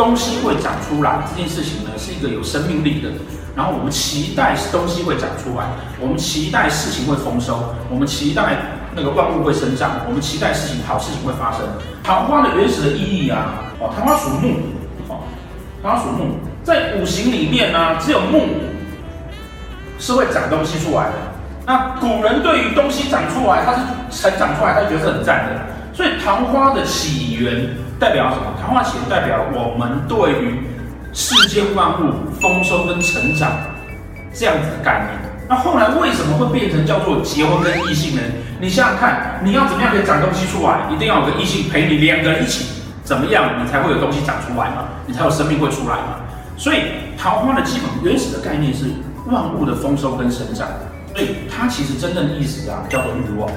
东西会长出来这件事情呢，是一个有生命力的。然后我们期待东西会长出来，我们期待事情会丰收，我们期待那个万物会生长，我们期待事情好事情会发生。桃花的原始的意义啊，哦，桃花属木，哦，桃花属木，在五行里面呢，只有木是会长东西出来的。那古人对于东西长出来，它是成长出来，他觉得是很赞的。所以桃花的起源代表什么？桃花起源代表我们对于世间万物丰收跟成长这样子的概念。那后来为什么会变成叫做结婚跟异性呢？你想想看，你要怎么样可以长东西出来？一定要有个异性陪你，两个人一起怎么样，你才会有东西长出来嘛？你才有生命会出来嘛？所以桃花的基本原始的概念是万物的丰收跟生长。所以它其实真正的意思啊，叫做欲望。